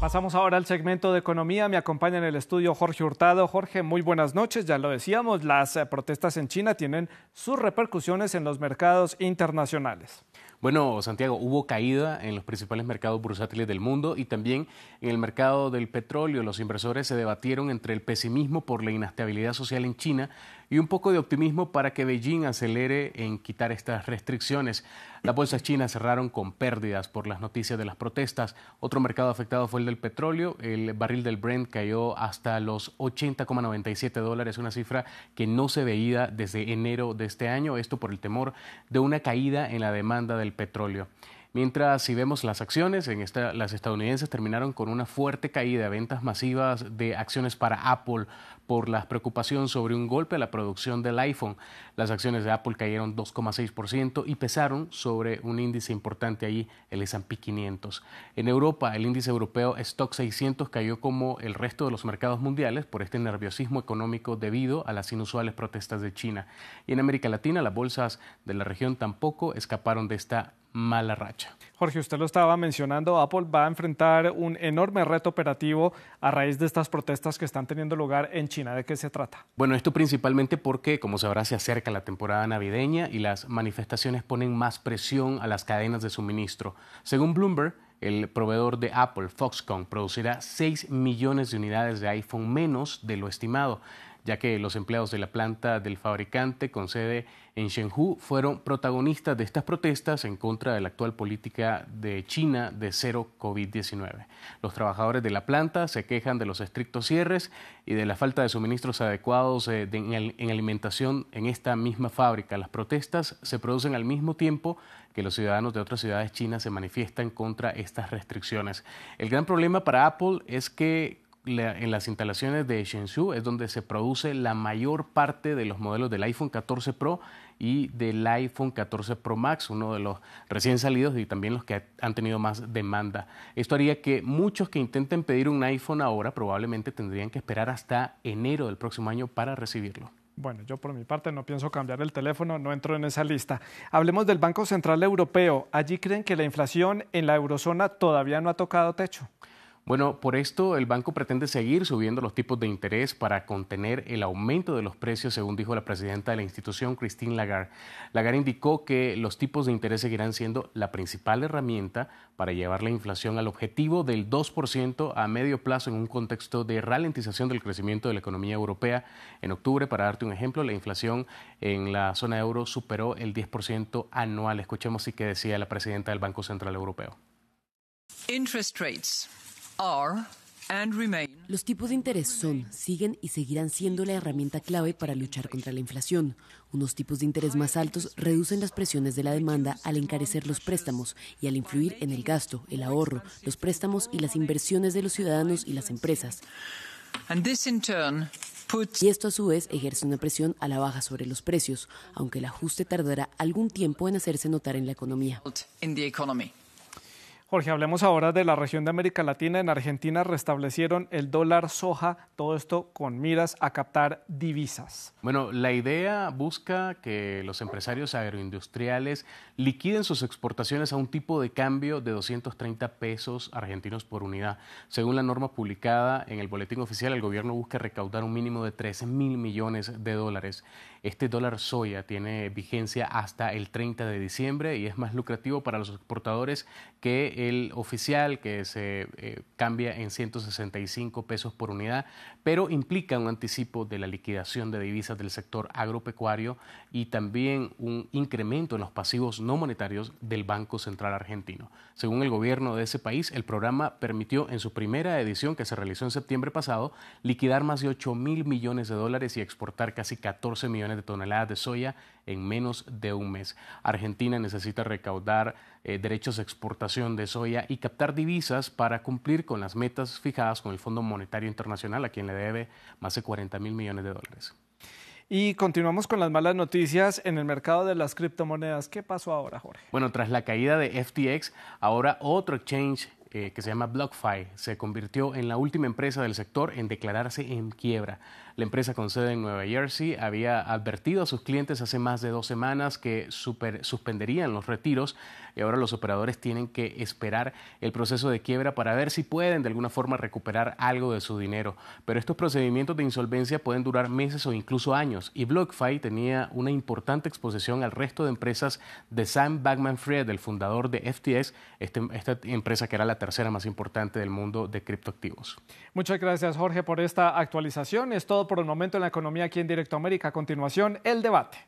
Pasamos ahora al segmento de economía. Me acompaña en el estudio Jorge Hurtado. Jorge, muy buenas noches. Ya lo decíamos, las eh, protestas en China tienen sus repercusiones en los mercados internacionales. Bueno, Santiago, hubo caída en los principales mercados bursátiles del mundo y también en el mercado del petróleo. Los inversores se debatieron entre el pesimismo por la inestabilidad social en China y un poco de optimismo para que Beijing acelere en quitar estas restricciones. Las bolsas chinas cerraron con pérdidas por las noticias de las protestas. Otro mercado afectado fue el del petróleo. El barril del Brent cayó hasta los 80,97 dólares, una cifra que no se veía desde enero de este año. Esto por el temor de una caída en la demanda del petróleo. Mientras si vemos las acciones, en esta, las estadounidenses terminaron con una fuerte caída ventas masivas de acciones para Apple por la preocupación sobre un golpe a la producción del iPhone. Las acciones de Apple cayeron 2,6% y pesaron sobre un índice importante allí, el S&P 500. En Europa, el índice europeo Stock 600 cayó como el resto de los mercados mundiales por este nerviosismo económico debido a las inusuales protestas de China. Y en América Latina, las bolsas de la región tampoco escaparon de esta mala racha. Jorge, usted lo estaba mencionando, Apple va a enfrentar un enorme reto operativo a raíz de estas protestas que están teniendo lugar en China. ¿De qué se trata? Bueno, esto principalmente porque, como sabrá, se acerca la temporada navideña y las manifestaciones ponen más presión a las cadenas de suministro. Según Bloomberg, el proveedor de Apple, Foxconn, producirá 6 millones de unidades de iPhone menos de lo estimado ya que los empleados de la planta del fabricante con sede en Shenzhou fueron protagonistas de estas protestas en contra de la actual política de China de cero COVID-19. Los trabajadores de la planta se quejan de los estrictos cierres y de la falta de suministros adecuados eh, en alimentación en esta misma fábrica. Las protestas se producen al mismo tiempo que los ciudadanos de otras ciudades chinas se manifiestan contra estas restricciones. El gran problema para Apple es que en las instalaciones de Shenzhou es donde se produce la mayor parte de los modelos del iPhone 14 Pro y del iPhone 14 Pro Max, uno de los recién salidos y también los que han tenido más demanda. Esto haría que muchos que intenten pedir un iPhone ahora probablemente tendrían que esperar hasta enero del próximo año para recibirlo. Bueno, yo por mi parte no pienso cambiar el teléfono, no entro en esa lista. Hablemos del Banco Central Europeo. Allí creen que la inflación en la eurozona todavía no ha tocado techo. Bueno, por esto el banco pretende seguir subiendo los tipos de interés para contener el aumento de los precios, según dijo la presidenta de la institución, Christine Lagarde. Lagarde indicó que los tipos de interés seguirán siendo la principal herramienta para llevar la inflación al objetivo del 2% a medio plazo en un contexto de ralentización del crecimiento de la economía europea. En octubre, para darte un ejemplo, la inflación en la zona euro superó el 10% anual. Escuchemos sí que decía la presidenta del Banco Central Europeo. Interest rates los tipos de interés son, siguen y seguirán siendo la herramienta clave para luchar contra la inflación. Unos tipos de interés más altos reducen las presiones de la demanda al encarecer los préstamos y al influir en el gasto, el ahorro, los préstamos y las inversiones de los ciudadanos y las empresas. Y esto a su vez ejerce una presión a la baja sobre los precios, aunque el ajuste tardará algún tiempo en hacerse notar en la economía. Jorge, hablemos ahora de la región de América Latina. En Argentina restablecieron el dólar soja, todo esto con miras a captar divisas. Bueno, la idea busca que los empresarios agroindustriales liquiden sus exportaciones a un tipo de cambio de 230 pesos argentinos por unidad. Según la norma publicada en el boletín oficial, el gobierno busca recaudar un mínimo de 13 mil millones de dólares. Este dólar soya tiene vigencia hasta el 30 de diciembre y es más lucrativo para los exportadores que el oficial que se eh, cambia en 165 pesos por unidad, pero implica un anticipo de la liquidación de divisas del sector agropecuario y también un incremento en los pasivos no monetarios del Banco Central Argentino. Según el gobierno de ese país, el programa permitió en su primera edición que se realizó en septiembre pasado liquidar más de 8 mil millones de dólares y exportar casi 14 millones de toneladas de soya en menos de un mes. Argentina necesita recaudar eh, derechos de exportación de soya y captar divisas para cumplir con las metas fijadas con el Fondo Monetario Internacional, a quien le debe más de 40 mil millones de dólares. Y continuamos con las malas noticias en el mercado de las criptomonedas. ¿Qué pasó ahora, Jorge? Bueno, tras la caída de FTX, ahora otro exchange eh, que se llama BlockFi se convirtió en la última empresa del sector en declararse en quiebra. La empresa con sede en Nueva Jersey había advertido a sus clientes hace más de dos semanas que suspenderían los retiros y ahora los operadores tienen que esperar el proceso de quiebra para ver si pueden de alguna forma recuperar algo de su dinero. Pero estos procedimientos de insolvencia pueden durar meses o incluso años y BlockFi tenía una importante exposición al resto de empresas de Sam Bankman-Fried, el fundador de FTX, este, esta empresa que era tercera más importante del mundo de criptoactivos. Muchas gracias, Jorge, por esta actualización. Es todo por el momento en la economía aquí en Directo América. A continuación, el debate.